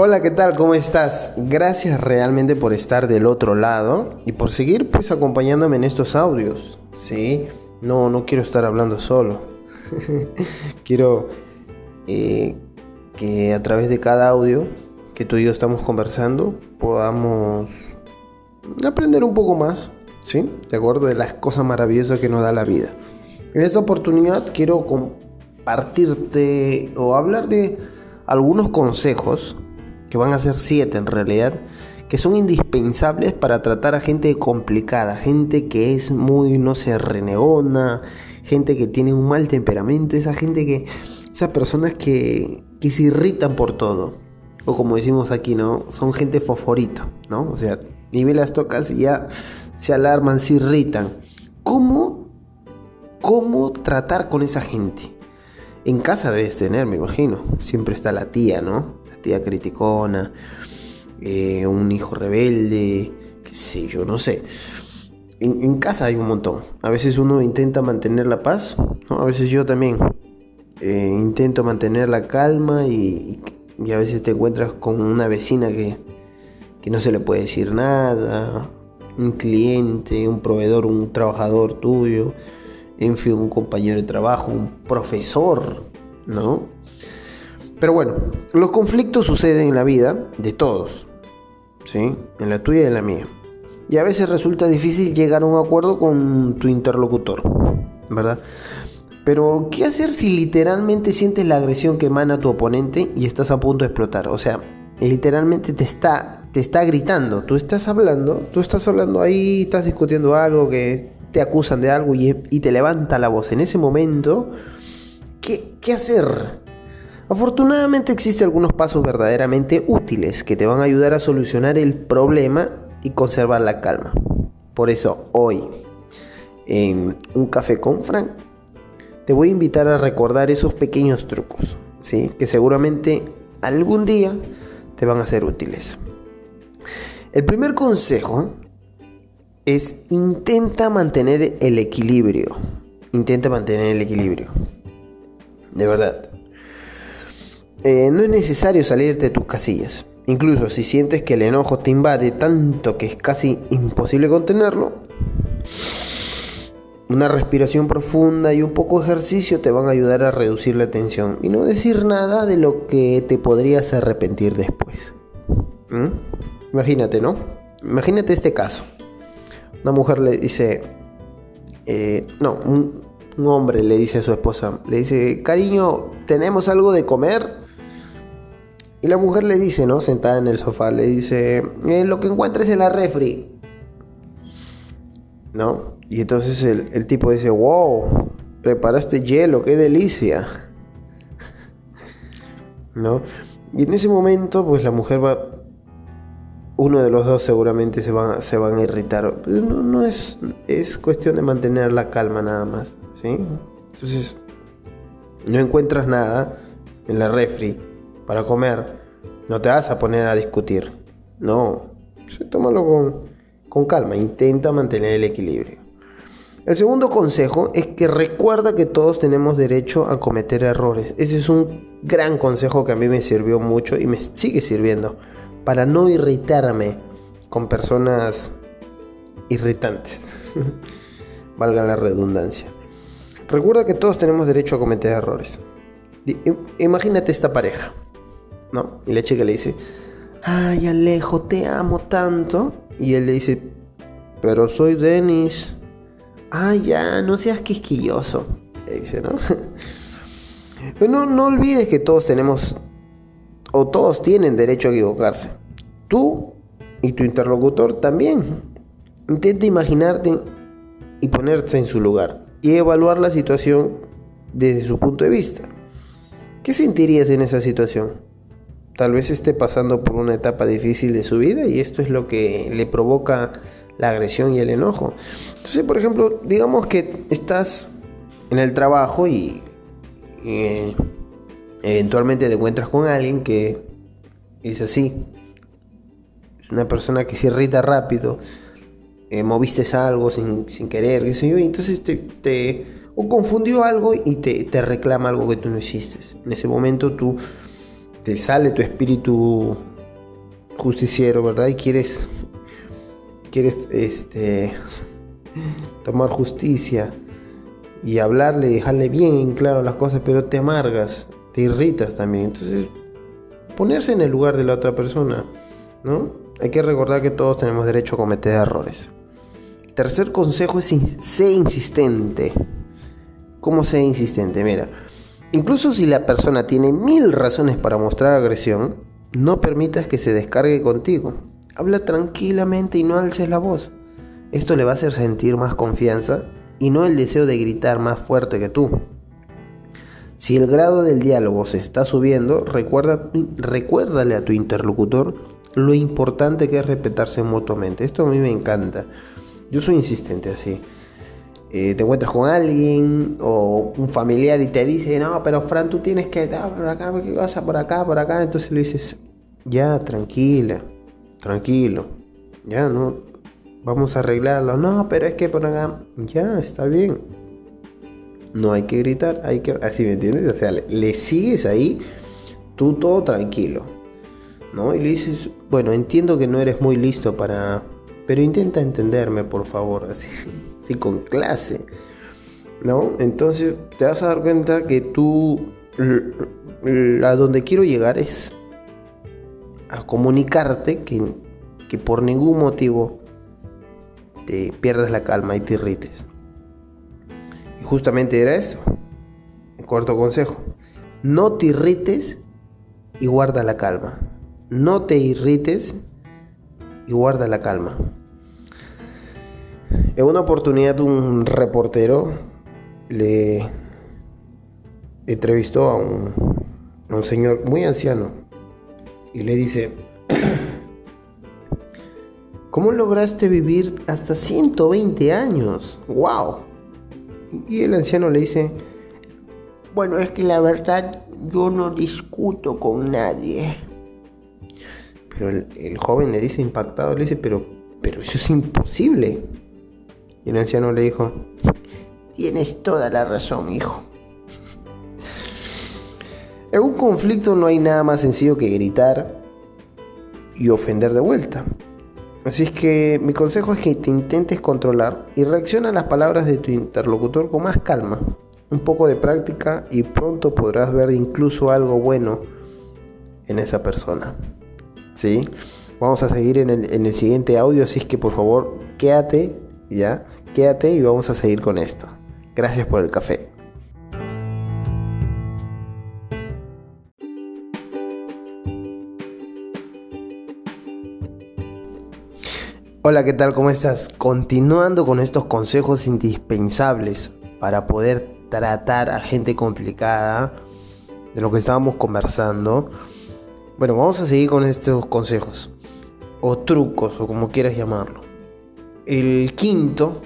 Hola, ¿qué tal? ¿Cómo estás? Gracias realmente por estar del otro lado y por seguir pues acompañándome en estos audios. Sí, no, no quiero estar hablando solo. quiero eh, que a través de cada audio que tú y yo estamos conversando podamos aprender un poco más, ¿sí? De acuerdo de las cosas maravillosas que nos da la vida. En esta oportunidad quiero compartirte o hablar de algunos consejos que van a ser siete en realidad, que son indispensables para tratar a gente complicada, gente que es muy, no sé, renegona, gente que tiene un mal temperamento, esa gente que, esas personas que, que se irritan por todo, o como decimos aquí, ¿no? Son gente fosforito, ¿no? O sea, ni bien las tocas y ya se alarman, se irritan. ¿Cómo, cómo tratar con esa gente? En casa debes tener, me imagino. Siempre está la tía, ¿no? Criticona, eh, un hijo rebelde, qué sé yo, no sé. En, casa hay un montón. A veces uno intenta mantener la paz, a veces yo también eh, intento mantener la calma y, a veces te encuentras con una vecina que, que no se le puede decir nada, un cliente, un proveedor, un trabajador tuyo, en fin, un compañero de trabajo, un profesor, ¿no? Pero bueno, los conflictos suceden en la vida de todos, ¿sí? En la tuya y en la mía. Y a veces resulta difícil llegar a un acuerdo con tu interlocutor, ¿verdad? Pero, ¿qué hacer si literalmente sientes la agresión que emana tu oponente y estás a punto de explotar? O sea, literalmente te está, te está gritando. Tú estás hablando, tú estás hablando ahí, estás discutiendo algo que te acusan de algo y, te levanta la voz. En ese momento, ¿qué, qué hacer? Afortunadamente existen algunos pasos verdaderamente útiles que te van a ayudar a solucionar el problema y conservar la calma. Por eso hoy, en un café con Frank, te voy a invitar a recordar esos pequeños trucos, ¿sí? que seguramente algún día te van a ser útiles. El primer consejo es intenta mantener el equilibrio. Intenta mantener el equilibrio. De verdad. Eh, no es necesario salirte de tus casillas. Incluso si sientes que el enojo te invade tanto que es casi imposible contenerlo, una respiración profunda y un poco de ejercicio te van a ayudar a reducir la tensión y no decir nada de lo que te podrías arrepentir después. ¿Mm? Imagínate, ¿no? Imagínate este caso. Una mujer le dice, eh, no, un, un hombre le dice a su esposa, le dice, cariño, ¿tenemos algo de comer? Y la mujer le dice, ¿no? Sentada en el sofá, le dice, eh, lo que encuentres en la refri. ¿No? Y entonces el, tipo dice, wow, preparaste hielo, qué delicia. ¿No? Y en ese momento, pues la mujer va, uno de los dos seguramente se van, se van a irritar. No, no es, es cuestión de mantener la calma nada más, ¿sí? Entonces, no encuentras nada en la refri para comer, no te vas a poner a discutir. No, tómalo con, con calma, intenta mantener el equilibrio. El segundo consejo es que recuerda que todos tenemos derecho a cometer errores. Ese es un gran consejo que a mí me sirvió mucho y me sigue sirviendo para no irritarme con personas irritantes. Valga la redundancia. Recuerda que todos tenemos derecho a cometer errores. Imagínate esta pareja. ¿No? Y la chica le dice, ay Alejo, te amo tanto. Y él le dice, pero soy Denis. Ay, ya, no seas quisquilloso. dice, ¿no? Pero no, no olvides que todos tenemos, o todos tienen derecho a equivocarse. Tú y tu interlocutor también. Intenta imaginarte y ponerte en su lugar y evaluar la situación desde su punto de vista. ¿Qué sentirías en esa situación? Tal vez esté pasando por una etapa difícil de su vida y esto es lo que le provoca la agresión y el enojo. Entonces, por ejemplo, digamos que estás en el trabajo y, eh, eventualmente te encuentras con alguien que es así, es una persona que se irrita rápido, eh, moviste algo sin, querer, sé yo, y entonces te, te o confundió algo y te, te reclama algo que tú no hiciste. En ese momento tú sale tu espíritu justiciero, ¿verdad? Y quieres, quieres este, tomar justicia y hablarle, dejarle bien claro las cosas, pero te amargas, te irritas también. Entonces, ponerse en el lugar de la otra persona, ¿no? Hay que recordar que todos tenemos derecho a cometer errores. Tercer consejo es sé insistente. ¿Cómo sé insistente? Mira, incluso si la persona tiene mil razones para mostrar agresión, no permitas que se descargue contigo. Habla tranquilamente y no alces la voz. Esto le va a hacer sentir más confianza y no el deseo de gritar más fuerte que tú. Si el grado del diálogo se está subiendo, recuerda, recuérdale a tu interlocutor lo importante que es respetarse mutuamente. Esto a mí me encanta. Yo soy insistente así. Eh, te encuentras con alguien o un familiar y te dice, no, pero Fran, tú tienes que dar por acá, ¿qué cosa? Por acá, por acá. Entonces le dices, ya, tranquila, tranquilo, ya, no, vamos a arreglarlo. No, pero es que por acá, ya, está bien. No hay que gritar, hay que, así me entiendes, o sea, le, sigues ahí, tú todo tranquilo, ¿no? Y le dices, bueno, entiendo que no eres muy listo para, pero intenta entenderme, por favor, así, con clase, ¿no? Entonces te vas a dar cuenta que tú, a donde quiero llegar es a comunicarte que, que por ningún motivo te pierdas la calma y te irrites. Y justamente era eso. El cuarto consejo. No te irrites y guarda la calma. No te irrites y guarda la calma. En una oportunidad un reportero le entrevistó a un, a un señor muy anciano y le dice, ¿Cómo lograste vivir hasta 120 años? ¡Wow! Y el anciano le dice, bueno, es que la verdad yo no discuto con nadie. Pero el, joven le dice impactado, le dice, pero, pero eso es imposible. Y el anciano le dijo, tienes toda la razón, hijo. En un conflicto no hay nada más sencillo que gritar y ofender de vuelta. Así es que mi consejo es que te intentes controlar y reacciona a las palabras de tu interlocutor con más calma, un poco de práctica y pronto podrás ver incluso algo bueno en esa persona. ¿Sí? Vamos a seguir en el, en el siguiente audio, así es que por favor quédate, ya, quédate y vamos a seguir con esto. Gracias por el café. Hola, ¿qué tal? ¿Cómo estás? Continuando con estos consejos indispensables para poder tratar a gente complicada de lo que estábamos conversando. Bueno, vamos a seguir con estos consejos o trucos o como quieras llamarlo. El quinto,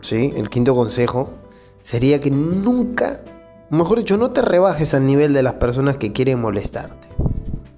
¿sí? El quinto consejo sería que nunca, mejor dicho, no te rebajes al nivel de las personas que quieren molestarte.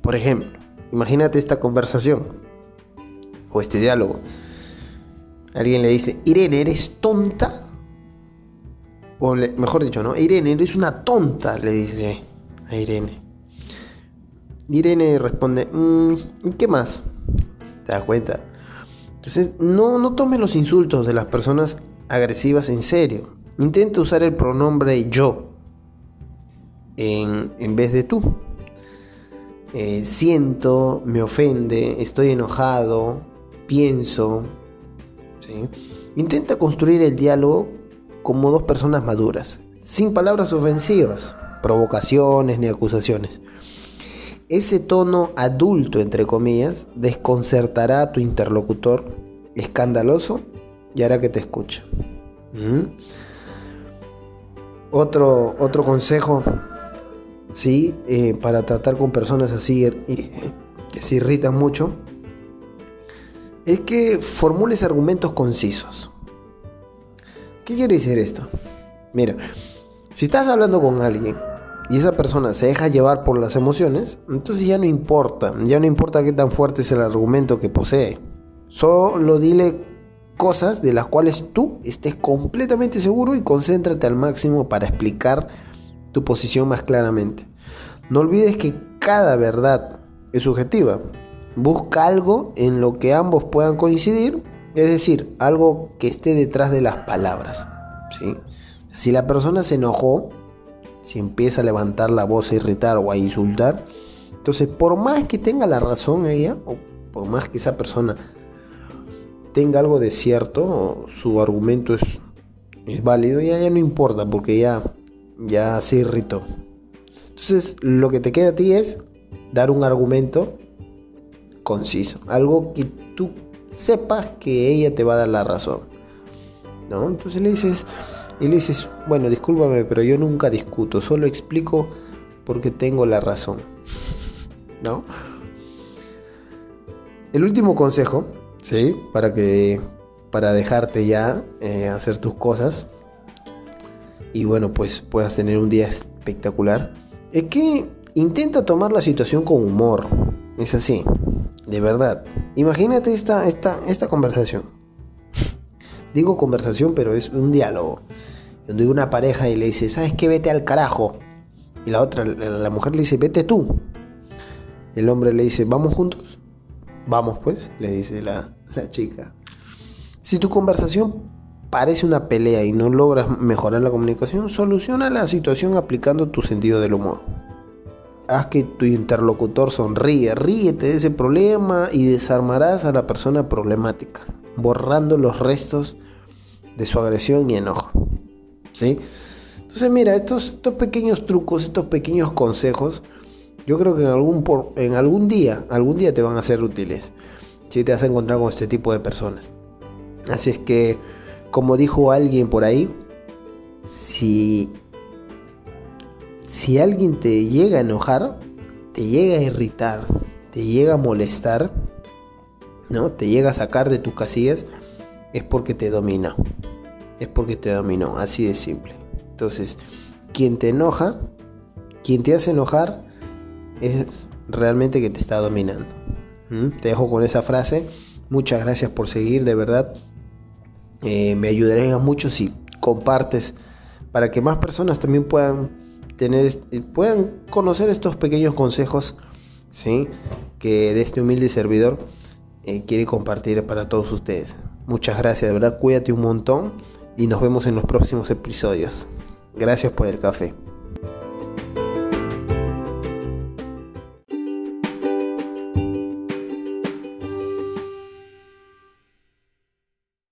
Por ejemplo, imagínate esta conversación o este diálogo. Alguien le dice, Irene, ¿eres tonta? O mejor dicho, ¿no? Irene, eres una tonta, le dice a Irene. Irene responde, mm, ¿qué más? ¿Te das cuenta? Entonces, no, no tomes los insultos de las personas agresivas en serio. Intenta usar el pronombre yo en, en vez de tú. Eh, siento, me ofende, estoy enojado, pienso. Intenta construir el diálogo como dos personas maduras, sin palabras ofensivas, provocaciones ni acusaciones. Ese tono adulto, entre comillas, desconcertará a tu interlocutor escandaloso y hará que te escuche. ¿Mm? Otro, otro consejo, ¿sí? Eh, para tratar con personas así eh, que se irritan mucho, es que formules argumentos concisos. ¿Qué quiere decir esto? Mira, si estás hablando con alguien y esa persona se deja llevar por las emociones, entonces ya no importa, ya no importa qué tan fuerte es el argumento que posee. Solo dile cosas de las cuales tú estés completamente seguro y concéntrate al máximo para explicar tu posición más claramente. No olvides que cada verdad es subjetiva. Busca algo en lo que ambos puedan coincidir, es decir, algo que esté detrás de las palabras. ¿sí? Si la persona se enojó, si empieza a levantar la voz, a irritar o a insultar, entonces por más que tenga la razón ella, o por más que esa persona tenga algo de cierto, su argumento es, es válido, ya, ya no importa porque ya, ya se irritó. Entonces lo que te queda a ti es dar un argumento conciso, algo que tú sepas que ella te va a dar la razón. ¿no? Entonces le dices, y le dices, bueno, discúlpame, pero yo nunca discuto, solo explico porque tengo la razón. ¿No? El último consejo, ¿sí? Para que para dejarte ya eh, hacer tus cosas y bueno, pues puedas tener un día espectacular, es que intenta tomar la situación con humor. Es así, de verdad. Imagínate esta, esta, esta conversación. Digo conversación, pero es un diálogo. Donde una pareja y le dice, ¿sabes qué? Vete al carajo. Y la otra, la mujer le dice, vete tú. El hombre le dice, ¿vamos juntos? Vamos pues, le dice la, la chica. Si tu conversación parece una pelea y no logras mejorar la comunicación, soluciona la situación aplicando tu sentido del humor. Haz que tu interlocutor sonríe, ríete de ese problema y desarmarás a la persona problemática, borrando los restos de su agresión y enojo. ¿Sí? Entonces, mira, estos, estos pequeños trucos, estos pequeños consejos, yo creo que en algún, por, en algún día, algún día te van a ser útiles. Si te vas a encontrar con este tipo de personas. Así es que, como dijo alguien por ahí, si si alguien te llega a enojar, te llega a irritar, te llega a molestar, ¿no? Te llega a sacar de tus casillas, es porque te domina. Es porque te dominó, así de simple. Entonces, quien te enoja, quien te hace enojar, es realmente que te está dominando. ¿Mm? Te dejo con esa frase. Muchas gracias por seguir, de verdad. Eh, me ayudaría mucho si compartes para que más personas también puedan tener, puedan conocer estos pequeños consejos ¿sí? que de este humilde servidor eh, quiere compartir para todos ustedes. Muchas gracias, de verdad, cuídate un montón y nos vemos en los próximos episodios. Gracias por el café.